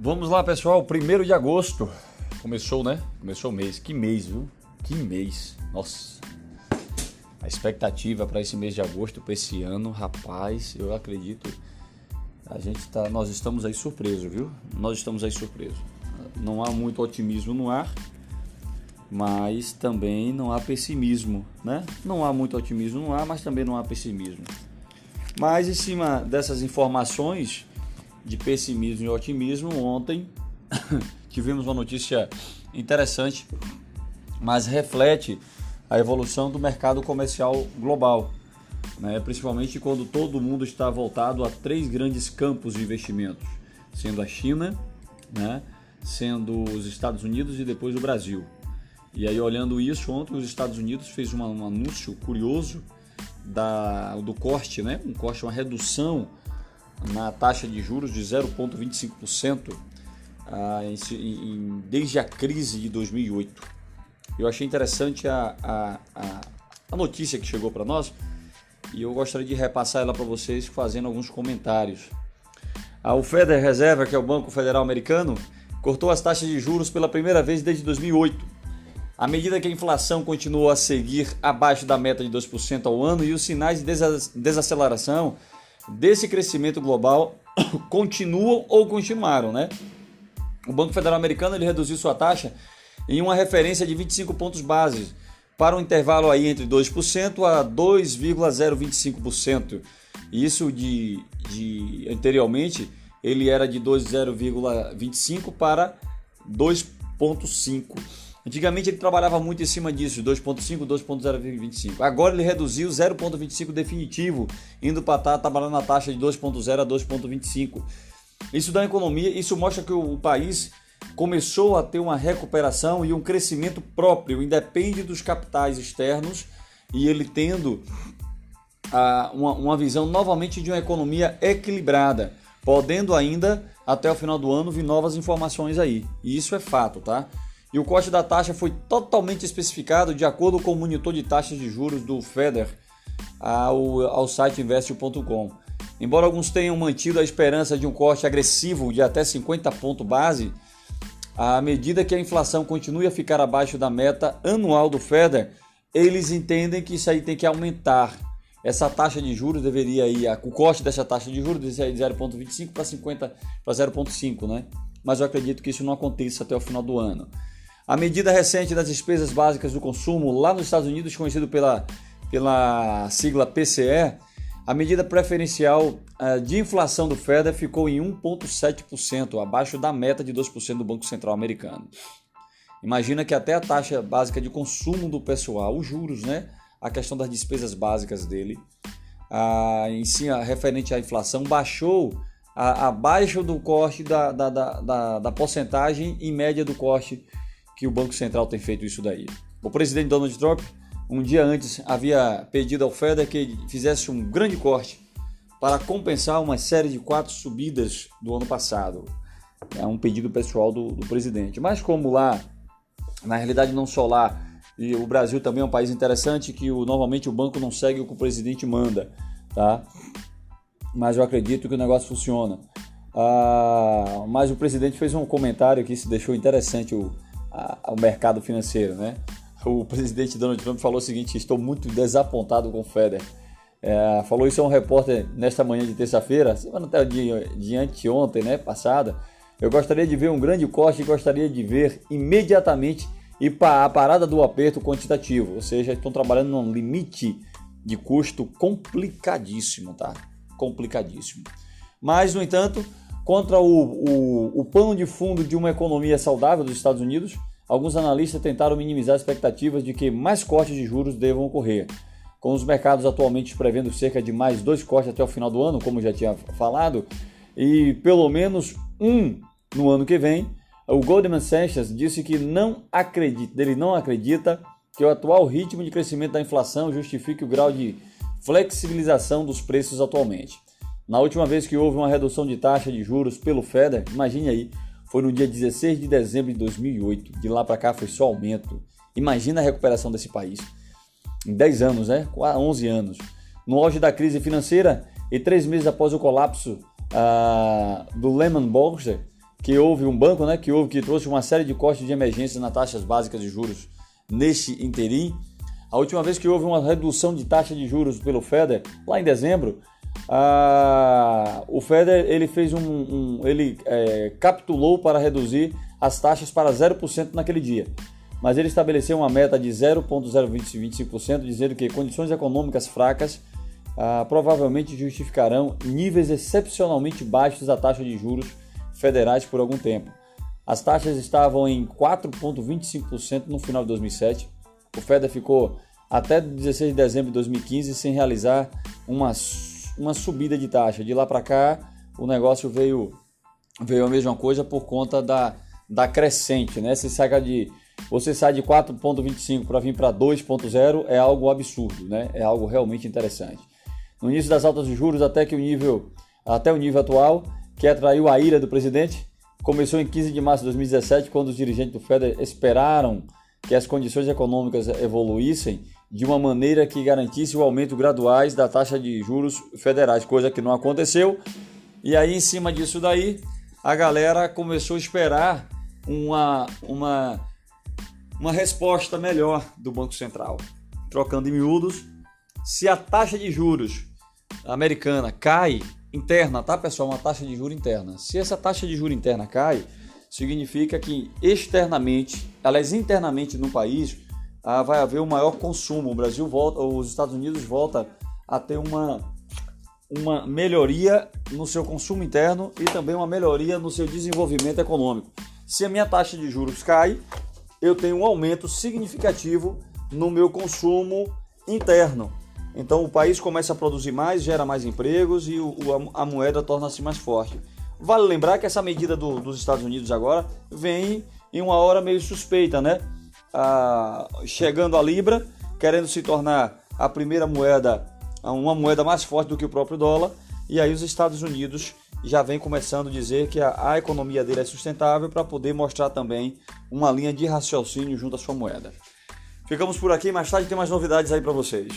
Vamos lá, pessoal. Primeiro de agosto. Começou, né? Começou o mês. Que mês, viu? Que mês. Nossa. A expectativa para esse mês de agosto, para esse ano, rapaz, eu acredito. A gente tá, nós estamos aí surpresos, viu? Nós estamos aí surpresos. Não há muito otimismo no ar, mas também não há pessimismo, né? Não há muito otimismo no ar, mas também não há pessimismo. Mas em cima dessas informações de pessimismo e otimismo, ontem tivemos uma notícia interessante, mas reflete a evolução do mercado comercial global, né? principalmente quando todo mundo está voltado a três grandes campos de investimentos, sendo a China, né? sendo os Estados Unidos e depois o Brasil. E aí olhando isso, ontem os Estados Unidos fez um anúncio curioso da, do corte, né? um corte, uma redução na taxa de juros de 0,25% ah, desde a crise de 2008. Eu achei interessante a, a, a, a notícia que chegou para nós e eu gostaria de repassar ela para vocês fazendo alguns comentários. O Federal Reserve, que é o Banco Federal Americano, cortou as taxas de juros pela primeira vez desde 2008 à medida que a inflação continuou a seguir abaixo da meta de 2% ao ano e os sinais de desaceleração desse crescimento global continuam ou continuaram, né? O Banco Federal Americano ele reduziu sua taxa em uma referência de 25 pontos base para um intervalo aí entre 2% a 2,025%. Isso de, de anteriormente ele era de 2,025 para 2,5. Antigamente ele trabalhava muito em cima disso, 2.5, 2.025. Agora ele reduziu 0.25 definitivo, indo para estar tá trabalhando na taxa de 2.0 a 2.25. Isso dá economia, isso mostra que o país começou a ter uma recuperação e um crescimento próprio, independe dos capitais externos, e ele tendo a, uma, uma visão novamente de uma economia equilibrada, podendo ainda até o final do ano vir novas informações aí. E isso é fato, tá? E o corte da taxa foi totalmente especificado de acordo com o monitor de taxas de juros do FEDER ao, ao site investe.com. Embora alguns tenham mantido a esperança de um corte agressivo de até 50 pontos base, à medida que a inflação continue a ficar abaixo da meta anual do FEDER, eles entendem que isso aí tem que aumentar. Essa taxa de juros deveria ir, o corte dessa taxa de juros deveria ir de 0,25 para 50 para 0,5, né? Mas eu acredito que isso não aconteça até o final do ano. A medida recente das despesas básicas do consumo lá nos Estados Unidos, conhecido pela, pela sigla PCE, a medida preferencial uh, de inflação do Fed ficou em 1,7%, abaixo da meta de 2% do Banco Central americano. Imagina que até a taxa básica de consumo do pessoal, os juros, né? A questão das despesas básicas dele, uh, em si, referente à inflação, baixou abaixo do corte da, da, da, da, da porcentagem em média do corte que o Banco Central tem feito isso daí. O presidente Donald Trump, um dia antes, havia pedido ao FED que fizesse um grande corte para compensar uma série de quatro subidas do ano passado. É um pedido pessoal do, do presidente. Mas como lá, na realidade não só lá, e o Brasil também é um país interessante que o, normalmente o banco não segue o que o presidente manda, tá? Mas eu acredito que o negócio funciona. Ah, mas o presidente fez um comentário que se deixou interessante o, ao mercado financeiro, né? O presidente Donald Trump falou o seguinte: estou muito desapontado com o Feder. É, falou isso a um repórter nesta manhã de terça-feira, semana até de, de anteontem, né, passada. Eu gostaria de ver um grande corte e gostaria de ver imediatamente e a parada do aperto quantitativo, ou seja, estão trabalhando num limite de custo complicadíssimo, tá? Complicadíssimo. Mas, no entanto, contra o, o, o pano de fundo de uma economia saudável dos Estados Unidos, alguns analistas tentaram minimizar as expectativas de que mais cortes de juros devam ocorrer. Com os mercados atualmente prevendo cerca de mais dois cortes até o final do ano, como já tinha falado, e pelo menos um no ano que vem, o Goldman Sachs disse que não acredita, ele não acredita que o atual ritmo de crescimento da inflação justifique o grau de flexibilização dos preços atualmente. Na última vez que houve uma redução de taxa de juros pelo FEDER, imagine aí, foi no dia 16 de dezembro de 2008. De lá para cá foi só aumento. Imagina a recuperação desse país. Em 10 anos, né? 11 anos. No auge da crise financeira e três meses após o colapso uh, do Lehman Brothers, que houve um banco, né, que houve que trouxe uma série de cortes de emergência nas taxas básicas de juros neste interim. A última vez que houve uma redução de taxa de juros pelo Feder, lá em dezembro, a, o Feder ele fez um, um ele é, capitulou para reduzir as taxas para 0% naquele dia. Mas ele estabeleceu uma meta de 0,025%, dizendo que condições econômicas fracas ah, provavelmente justificarão níveis excepcionalmente baixos da taxa de juros federais por algum tempo. As taxas estavam em 4,25% no final de 2007. O FEDER ficou até 16 de dezembro de 2015 sem realizar uma, uma subida de taxa. De lá para cá, o negócio veio, veio a mesma coisa por conta da, da crescente. Né? Você sai de, você sai de 4,25 para vir para 2,0 é algo absurdo, né? é algo realmente interessante no início das altas de juros até que o nível até o nível atual, que atraiu a ira do presidente, começou em 15 de março de 2017, quando os dirigentes do Fed esperaram que as condições econômicas evoluíssem de uma maneira que garantisse o aumento graduais da taxa de juros federais, coisa que não aconteceu. E aí, em cima disso daí, a galera começou a esperar uma, uma, uma resposta melhor do Banco Central. Trocando em miúdos, se a taxa de juros americana cai, interna, tá pessoal? Uma taxa de juro interna. Se essa taxa de juro interna cai, significa que externamente, aliás, internamente no país, ah, vai haver um maior consumo. O Brasil volta, os Estados Unidos volta a ter uma, uma melhoria no seu consumo interno e também uma melhoria no seu desenvolvimento econômico. Se a minha taxa de juros cai, eu tenho um aumento significativo no meu consumo interno. Então o país começa a produzir mais, gera mais empregos e o, a, moeda torna-se mais forte. Vale lembrar que essa medida do, dos Estados Unidos agora vem em uma hora meio suspeita, né? Ah, chegando a Libra, querendo se tornar a primeira moeda, uma moeda mais forte do que o próprio dólar, e aí os Estados Unidos já vem começando a dizer que a, a economia dele é sustentável para poder mostrar também uma linha de raciocínio junto à sua moeda. Ficamos por aqui, mais tarde tem mais novidades aí para vocês.